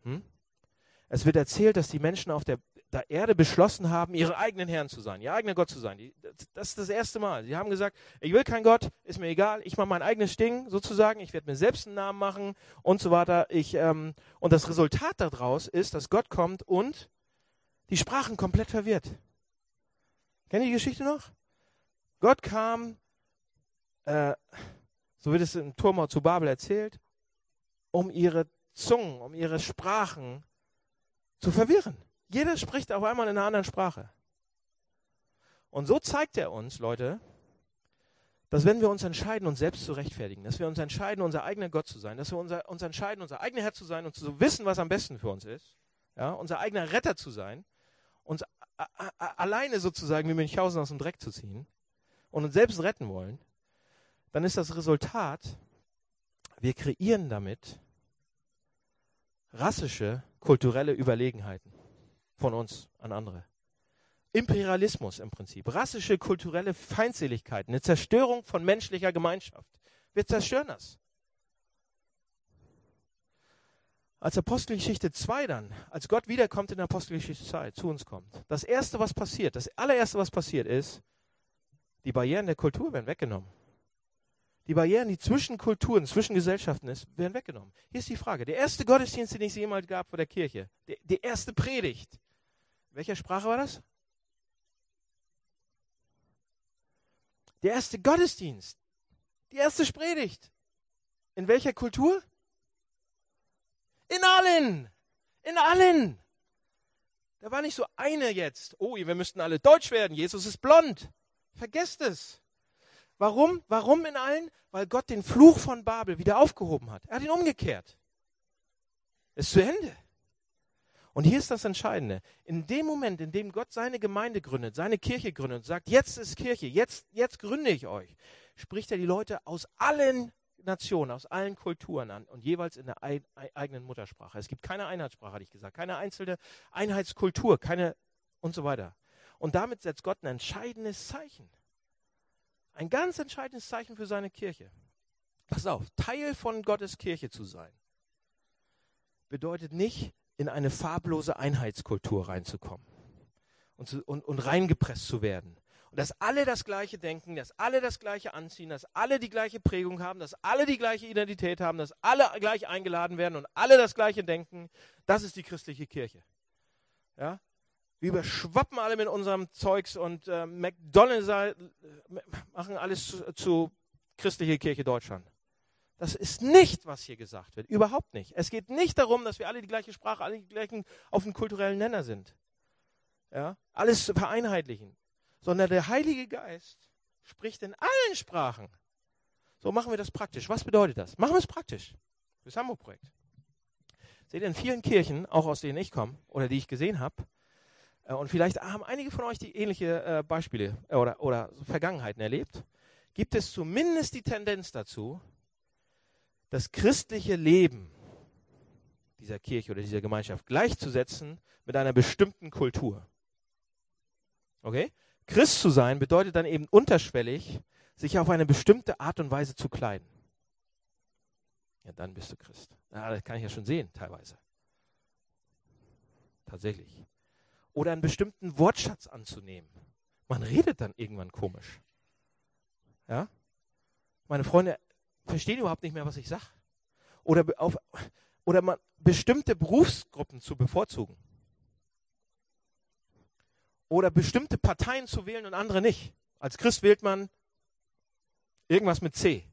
S2: Hm? Es wird erzählt, dass die Menschen auf der, der, Erde beschlossen haben, ihre eigenen Herren zu sein, ihr eigener Gott zu sein. Die, das ist das erste Mal. Sie haben gesagt, ich will keinen Gott, ist mir egal, ich mache mein eigenes Ding sozusagen, ich werde mir selbst einen Namen machen und so weiter. Ich, ähm, und das Resultat daraus ist, dass Gott kommt und die Sprachen komplett verwirrt. Kennt ihr die Geschichte noch? Gott kam, äh, so wird es im Turmau zu Babel erzählt, um ihre Zungen, um ihre Sprachen zu verwirren. Jeder spricht auf einmal in einer anderen Sprache. Und so zeigt er uns, Leute, dass wenn wir uns entscheiden, uns selbst zu rechtfertigen, dass wir uns entscheiden, unser eigener Gott zu sein, dass wir unser, uns entscheiden, unser eigener Herr zu sein und zu wissen, was am besten für uns ist, ja, unser eigener Retter zu sein, uns alleine sozusagen wie Münchhausen aus dem Dreck zu ziehen und uns selbst retten wollen, dann ist das Resultat, wir kreieren damit rassische, kulturelle Überlegenheiten von uns an andere. Imperialismus im Prinzip, rassische, kulturelle Feindseligkeiten, eine Zerstörung von menschlicher Gemeinschaft. Wir zerstören das. Als Apostelgeschichte 2 dann, als Gott wiederkommt in der Apostelgeschichte 2, zu uns kommt, das Erste, was passiert, das allererste, was passiert ist, die Barrieren der Kultur werden weggenommen. Die Barrieren, die zwischen Kulturen, zwischen Gesellschaften ist, werden weggenommen. Hier ist die Frage. Der erste Gottesdienst, den es jemals gab vor der Kirche, die, die erste Predigt, welcher Sprache war das? Der erste Gottesdienst, die erste Predigt. In welcher Kultur? In allen. In allen. Da war nicht so eine jetzt. Oh, wir müssten alle deutsch werden. Jesus ist blond. Vergesst es. Warum? Warum in allen? Weil Gott den Fluch von Babel wieder aufgehoben hat. Er hat ihn umgekehrt. Ist zu Ende. Und hier ist das Entscheidende. In dem Moment, in dem Gott seine Gemeinde gründet, seine Kirche gründet und sagt, jetzt ist Kirche, jetzt, jetzt gründe ich euch, spricht er die Leute aus allen Nationen, aus allen Kulturen an und jeweils in der eigenen Muttersprache. Es gibt keine Einheitssprache, hatte ich gesagt, keine einzelne Einheitskultur, keine und so weiter. Und damit setzt Gott ein entscheidendes Zeichen. Ein ganz entscheidendes Zeichen für seine Kirche. Pass auf, Teil von Gottes Kirche zu sein, bedeutet nicht, in eine farblose Einheitskultur reinzukommen und, zu, und, und reingepresst zu werden. Und dass alle das Gleiche denken, dass alle das Gleiche anziehen, dass alle die gleiche Prägung haben, dass alle die gleiche Identität haben, dass alle gleich eingeladen werden und alle das Gleiche denken. Das ist die christliche Kirche. Ja? Wir überschwappen alle mit unserem Zeugs und äh, McDonalds äh, machen alles zu, zu christliche Kirche Deutschland. Das ist nicht, was hier gesagt wird. Überhaupt nicht. Es geht nicht darum, dass wir alle die gleiche Sprache, alle die gleichen auf dem kulturellen Nenner sind. Ja? Alles vereinheitlichen. Sondern der Heilige Geist spricht in allen Sprachen. So machen wir das praktisch. Was bedeutet das? Machen wir es praktisch. Das Hamburg-Projekt. Seht ihr, in vielen Kirchen, auch aus denen ich komme oder die ich gesehen habe, und vielleicht haben einige von euch die ähnliche äh, Beispiele äh, oder, oder Vergangenheiten erlebt, gibt es zumindest die Tendenz dazu, das christliche Leben dieser Kirche oder dieser Gemeinschaft gleichzusetzen mit einer bestimmten Kultur. Okay? Christ zu sein bedeutet dann eben unterschwellig, sich auf eine bestimmte Art und Weise zu kleiden. Ja, dann bist du Christ. Ja, das kann ich ja schon sehen, teilweise. Tatsächlich. Oder einen bestimmten Wortschatz anzunehmen. Man redet dann irgendwann komisch. Ja? Meine Freunde verstehen überhaupt nicht mehr, was ich sage. Oder, auf, oder man, bestimmte Berufsgruppen zu bevorzugen. Oder bestimmte Parteien zu wählen und andere nicht. Als Christ wählt man irgendwas mit C.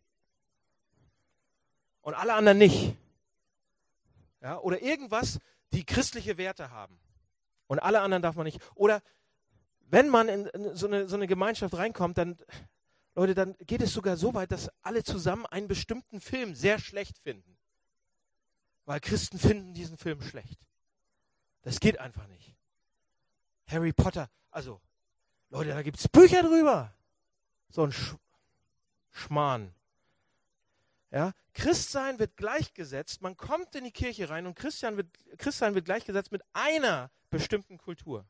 S2: Und alle anderen nicht. Ja, oder irgendwas, die christliche Werte haben. Und alle anderen darf man nicht. Oder wenn man in so eine, so eine Gemeinschaft reinkommt, dann, Leute, dann geht es sogar so weit, dass alle zusammen einen bestimmten Film sehr schlecht finden. Weil Christen finden diesen Film schlecht. Das geht einfach nicht. Harry Potter, also, Leute, da gibt es Bücher drüber. So ein Sch Schmarrn. Ja, Christsein wird gleichgesetzt, man kommt in die Kirche rein und Christian wird, Christsein wird gleichgesetzt mit einer bestimmten Kultur.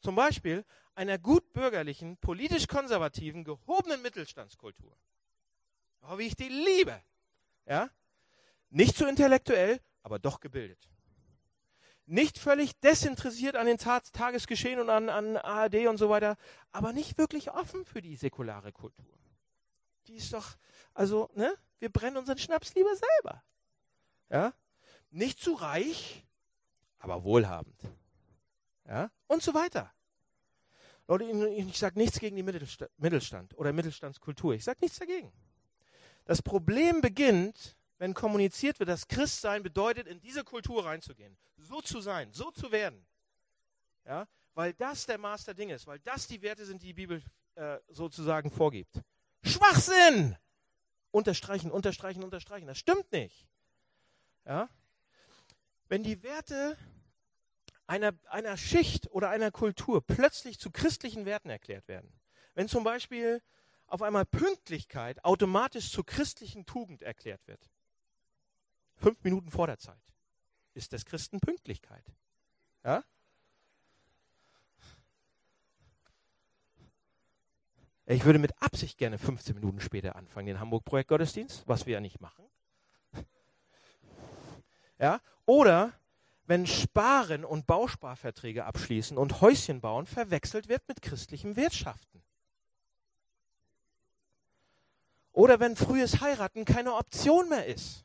S2: Zum Beispiel einer gut bürgerlichen, politisch konservativen, gehobenen Mittelstandskultur. Oh, wie ich die liebe. Ja? Nicht so intellektuell, aber doch gebildet. Nicht völlig desinteressiert an den Tagesgeschehen und an, an ARD und so weiter, aber nicht wirklich offen für die säkulare Kultur. Die ist doch, also, ne? Wir brennen unseren Schnaps lieber selber. Ja? Nicht zu reich, aber wohlhabend. Ja? Und so weiter. Leute, ich sage nichts gegen die Mittelstand oder Mittelstandskultur. Ich sage nichts dagegen. Das Problem beginnt, wenn kommuniziert wird, dass Christsein bedeutet, in diese Kultur reinzugehen, so zu sein, so zu werden. Ja? Weil das der Master Ding ist, weil das die Werte sind, die die Bibel äh, sozusagen vorgibt. Schwachsinn! Unterstreichen, unterstreichen, unterstreichen. Das stimmt nicht. Ja? Wenn die Werte einer, einer Schicht oder einer Kultur plötzlich zu christlichen Werten erklärt werden, wenn zum Beispiel auf einmal Pünktlichkeit automatisch zur christlichen Tugend erklärt wird, fünf Minuten vor der Zeit, ist das Christen Pünktlichkeit. Ja? Ich würde mit Absicht gerne 15 Minuten später anfangen, den Hamburg-Projekt-Gottesdienst, was wir ja nicht machen. *laughs* Ja? Oder wenn Sparen und Bausparverträge abschließen und Häuschen bauen verwechselt wird mit christlichem Wirtschaften. Oder wenn frühes Heiraten keine Option mehr ist,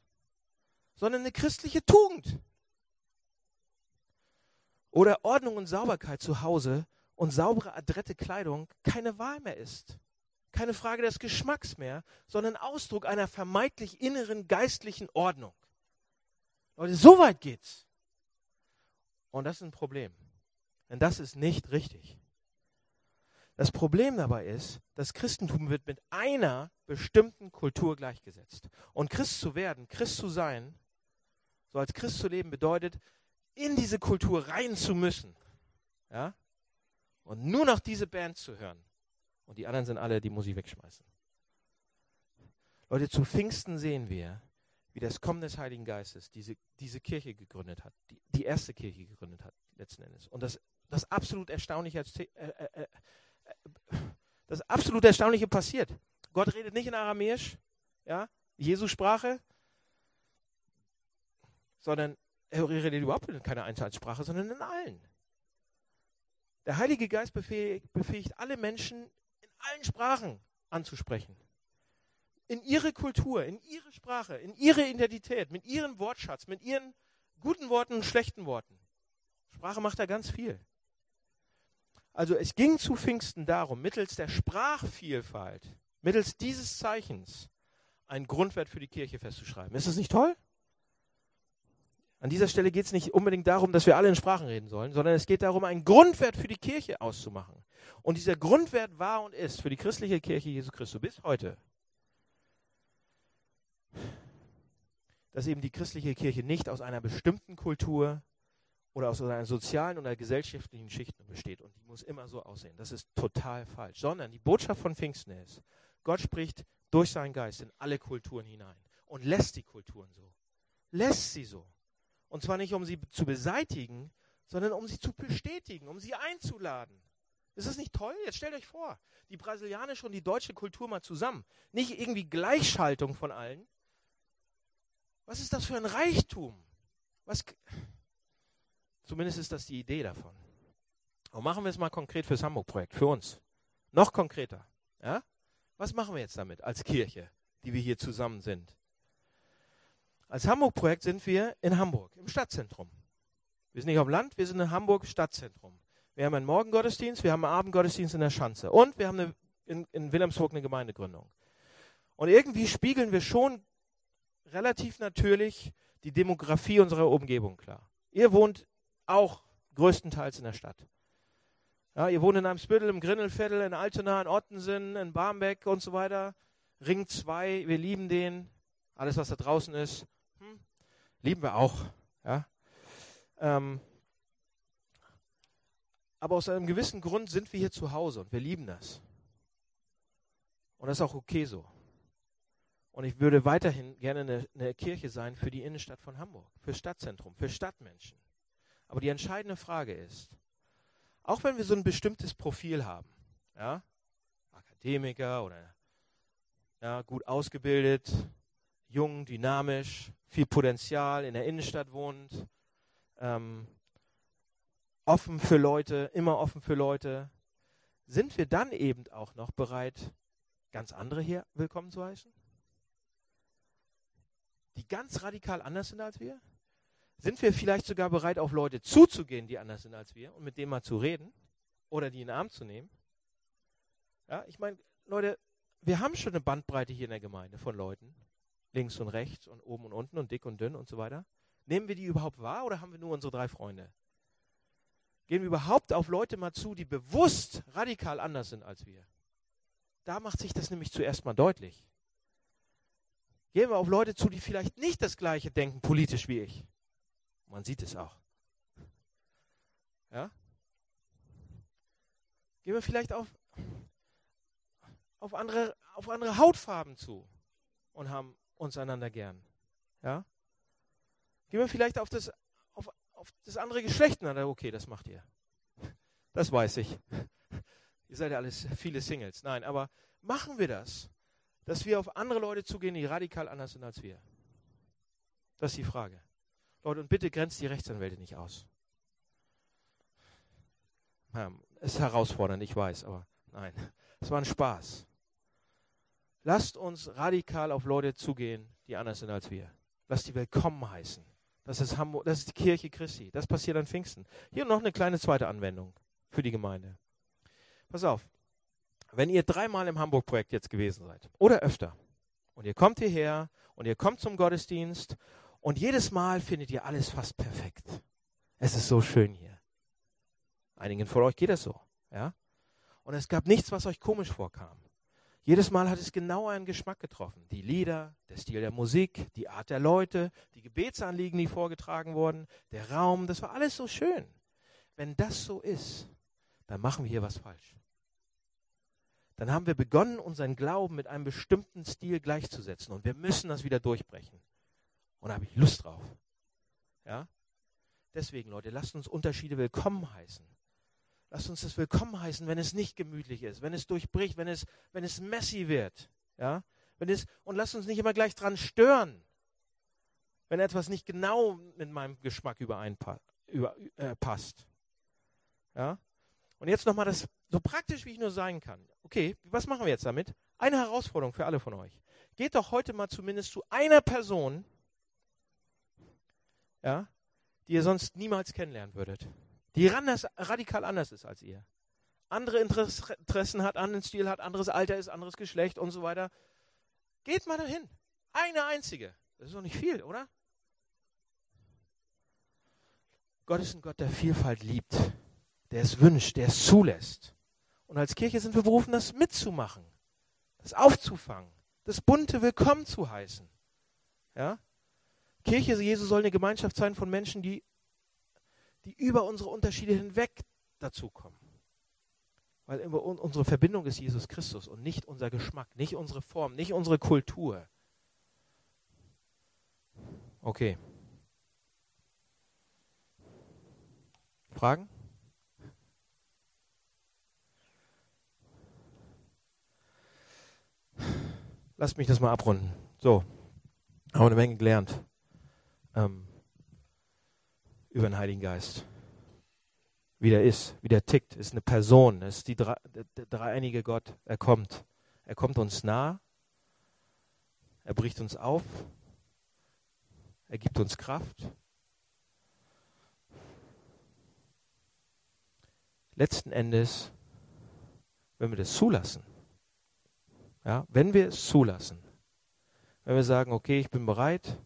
S2: sondern eine christliche Tugend. Oder Ordnung und Sauberkeit zu Hause und saubere, adrette Kleidung keine Wahl mehr ist. Keine Frage des Geschmacks mehr, sondern Ausdruck einer vermeintlich inneren geistlichen Ordnung. Leute, so weit geht's. Und das ist ein Problem. Denn das ist nicht richtig. Das Problem dabei ist, das Christentum wird mit einer bestimmten Kultur gleichgesetzt. Und Christ zu werden, Christ zu sein, so als Christ zu leben, bedeutet, in diese Kultur rein zu müssen. Ja? Und nur noch diese Band zu hören. Und die anderen sind alle, die muss ich wegschmeißen. Leute, zu Pfingsten sehen wir, wie das Kommen des Heiligen Geistes diese, diese Kirche gegründet hat, die, die erste Kirche gegründet hat, letzten Endes. Und das, das absolut Erstaunliche, äh, äh, äh, das absolut Erstaunliche passiert. Gott redet nicht in Aramäisch, ja, Jesu Sprache, sondern er redet überhaupt in keiner Einheitssprache, sondern in allen. Der Heilige Geist befähigt, befähigt alle Menschen in allen Sprachen anzusprechen. In ihre Kultur, in ihre Sprache, in ihre Identität, mit ihrem Wortschatz, mit ihren guten Worten und schlechten Worten. Sprache macht da ganz viel. Also es ging zu Pfingsten darum, mittels der Sprachvielfalt, mittels dieses Zeichens, einen Grundwert für die Kirche festzuschreiben. Ist das nicht toll? An dieser Stelle geht es nicht unbedingt darum, dass wir alle in Sprachen reden sollen, sondern es geht darum, einen Grundwert für die Kirche auszumachen. Und dieser Grundwert war und ist für die christliche Kirche Jesu Christus bis heute, dass eben die christliche Kirche nicht aus einer bestimmten Kultur oder aus einer sozialen oder gesellschaftlichen Schicht besteht und die muss immer so aussehen. Das ist total falsch. Sondern die Botschaft von Pfingsten ist, Gott spricht durch seinen Geist in alle Kulturen hinein und lässt die Kulturen so. Lässt sie so. Und zwar nicht, um sie zu beseitigen, sondern um sie zu bestätigen, um sie einzuladen. Ist das nicht toll? Jetzt stellt euch vor, die brasilianische und die deutsche Kultur mal zusammen. Nicht irgendwie Gleichschaltung von allen. Was ist das für ein Reichtum? Was, zumindest ist das die Idee davon. Und machen wir es mal konkret fürs Hamburg-Projekt, für uns. Noch konkreter. Ja? Was machen wir jetzt damit als Kirche, die wir hier zusammen sind? Als Hamburg-Projekt sind wir in Hamburg, im Stadtzentrum. Wir sind nicht auf dem Land, wir sind in Hamburg Stadtzentrum. Wir haben einen Morgengottesdienst, wir haben einen Abendgottesdienst in der Schanze und wir haben eine, in, in Wilhelmsburg eine Gemeindegründung. Und irgendwie spiegeln wir schon relativ natürlich die Demografie unserer Umgebung klar. Ihr wohnt auch größtenteils in der Stadt. Ja, ihr wohnt in einem Spüttel, im Grindelviertel, in Altona, in Ottensen, in Barmbek und so weiter. Ring 2, wir lieben den. Alles, was da draußen ist, hm, lieben wir auch. Ja? Ähm, aber aus einem gewissen Grund sind wir hier zu Hause und wir lieben das. Und das ist auch okay so. Und ich würde weiterhin gerne eine, eine, Kirche sein für die Innenstadt von Hamburg, für Stadtzentrum, für Stadtmenschen. Aber die entscheidende Frage ist, auch wenn wir so ein bestimmtes Profil haben, ja, Akademiker oder ja, gut ausgebildet, jung, dynamisch, viel Potenzial, in der Innenstadt wohnt, ähm, offen für Leute, immer offen für Leute, sind wir dann eben auch noch bereit, ganz andere hier willkommen zu heißen? Die ganz radikal anders sind als wir? Sind wir vielleicht sogar bereit, auf Leute zuzugehen, die anders sind als wir und mit denen mal zu reden oder die in den Arm zu nehmen? Ja, ich meine, Leute, wir haben schon eine Bandbreite hier in der Gemeinde von Leuten, links und rechts und oben und unten und dick und dünn und so weiter. Nehmen wir die überhaupt wahr oder haben wir nur unsere drei Freunde? Gehen wir überhaupt auf Leute mal zu, die bewusst radikal anders sind als wir? Da macht sich das nämlich zuerst mal deutlich. Gehen wir auf Leute zu, die vielleicht nicht das Gleiche denken politisch wie ich. Man sieht es auch. Ja? Gehen wir vielleicht auf, auf, andere, auf andere Hautfarben zu und haben uns einander gern. Ja? Gehen wir vielleicht auf das, auf, auf das andere Geschlecht. Na, okay, das macht ihr. Das weiß ich. Ihr seid ja alles viele Singles. Nein, aber machen wir das, dass wir auf andere Leute zugehen, die radikal anders sind als wir? Das ist die Frage. Leute, und bitte grenzt die Rechtsanwälte nicht aus. Ja, ist herausfordernd, ich weiß, aber nein, es war ein Spaß. Lasst uns radikal auf Leute zugehen, die anders sind als wir. Lasst die willkommen heißen. Das ist, Hamburg, das ist die Kirche Christi. Das passiert an Pfingsten. Hier noch eine kleine zweite Anwendung für die Gemeinde. Pass auf. Wenn ihr dreimal im Hamburg-Projekt jetzt gewesen seid oder öfter und ihr kommt hierher und ihr kommt zum Gottesdienst und jedes Mal findet ihr alles fast perfekt. Es ist so schön hier. Einigen von euch geht das so, ja? Und es gab nichts, was euch komisch vorkam. Jedes Mal hat es genau einen Geschmack getroffen. Die Lieder, der Stil der Musik, die Art der Leute, die Gebetsanliegen, die vorgetragen wurden, der Raum, das war alles so schön. Wenn das so ist, dann machen wir hier was falsch. Dann haben wir begonnen, unseren Glauben mit einem bestimmten Stil gleichzusetzen und wir müssen das wieder durchbrechen. Und da habe ich Lust drauf. Ja? Deswegen, Leute, lasst uns Unterschiede willkommen heißen. Lasst uns das willkommen heißen, wenn es nicht gemütlich ist, wenn es durchbricht, wenn es, wenn es messy wird. Ja? Wenn es, und lasst uns nicht immer gleich dran stören, wenn etwas nicht genau mit meinem Geschmack übereinpasst. Über, äh, ja? Und jetzt nochmal das, so praktisch wie ich nur sein kann. Okay, was machen wir jetzt damit? Eine Herausforderung für alle von euch. Geht doch heute mal zumindest zu einer Person, ja, die ihr sonst niemals kennenlernen würdet die anders, radikal anders ist als ihr. Andere Interessen hat, anderen Stil hat, anderes Alter ist, anderes Geschlecht und so weiter. Geht mal dahin. Eine einzige. Das ist doch nicht viel, oder? Gott ist ein Gott, der Vielfalt liebt, der es wünscht, der es zulässt. Und als Kirche sind wir berufen, das mitzumachen, das aufzufangen, das bunte Willkommen zu heißen. Ja? Kirche Jesu soll eine Gemeinschaft sein von Menschen, die, die über unsere Unterschiede hinweg dazukommen. Weil unsere Verbindung ist Jesus Christus und nicht unser Geschmack, nicht unsere Form, nicht unsere Kultur. Okay. Fragen? Lasst mich das mal abrunden. So, haben wir eine Menge gelernt ähm, über den Heiligen Geist. Wie der ist, wie der tickt, ist eine Person, ist die der, dreieinige Gott. Er kommt. Er kommt uns nah. Er bricht uns auf. Er gibt uns Kraft. Letzten Endes, wenn wir das zulassen, ja, wenn wir es zulassen, wenn wir sagen, okay, ich bin bereit,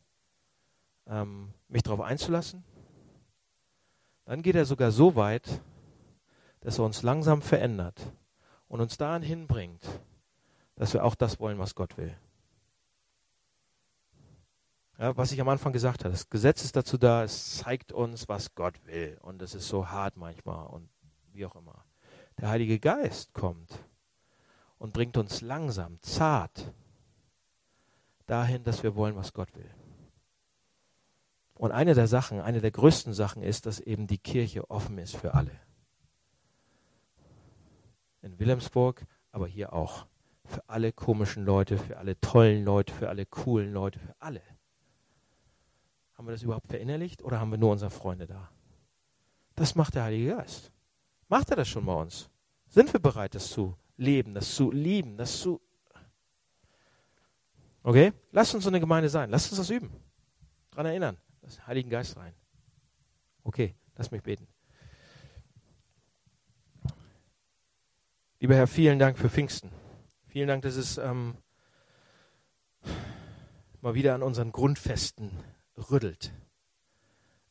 S2: ähm, mich darauf einzulassen, dann geht er sogar so weit, dass er uns langsam verändert und uns dahin hinbringt, dass wir auch das wollen, was Gott will. Ja, was ich am Anfang gesagt habe, das Gesetz ist dazu da, es zeigt uns, was Gott will. Und es ist so hart manchmal und wie auch immer. Der Heilige Geist kommt und bringt uns langsam, zart dahin, dass wir wollen, was Gott will. Und eine der Sachen, eine der größten Sachen ist, dass eben die Kirche offen ist für alle. In Wilhelmsburg, aber hier auch. Für alle komischen Leute, für alle tollen Leute, für alle coolen Leute, für alle. Haben wir das überhaupt verinnerlicht oder haben wir nur unsere Freunde da? Das macht der Heilige Geist. Macht er das schon bei uns? Sind wir bereit, das zu leben, das zu lieben, das zu. Okay? Lasst uns so eine Gemeinde sein. Lasst uns das üben. Daran erinnern. Das Heiligen Geist rein. Okay, lass mich beten. Lieber Herr, vielen Dank für Pfingsten. Vielen Dank, dass es ähm, mal wieder an unseren Grundfesten rüttelt.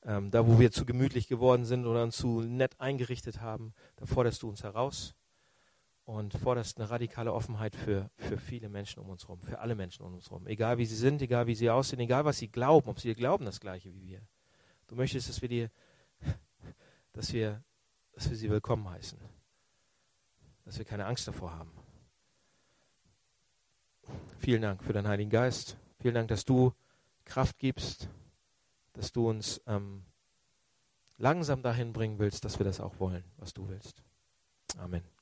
S2: Ähm, da, wo wir zu gemütlich geworden sind oder zu nett eingerichtet haben, da forderst du uns heraus und forderst eine radikale Offenheit für, für viele Menschen um uns herum, für alle Menschen um uns herum. Egal wie sie sind, egal wie sie aussehen, egal was sie glauben, ob sie glauben das Gleiche wie wir. Du möchtest, dass wir dir, *laughs* dass wir, dass wir sie willkommen heißen. Dass wir keine Angst davor haben. Vielen Dank für deinen Heiligen Geist. Vielen Dank, dass du Kraft gibst, dass du uns ähm, langsam dahin bringen willst, dass wir das auch wollen, was du willst. Amen.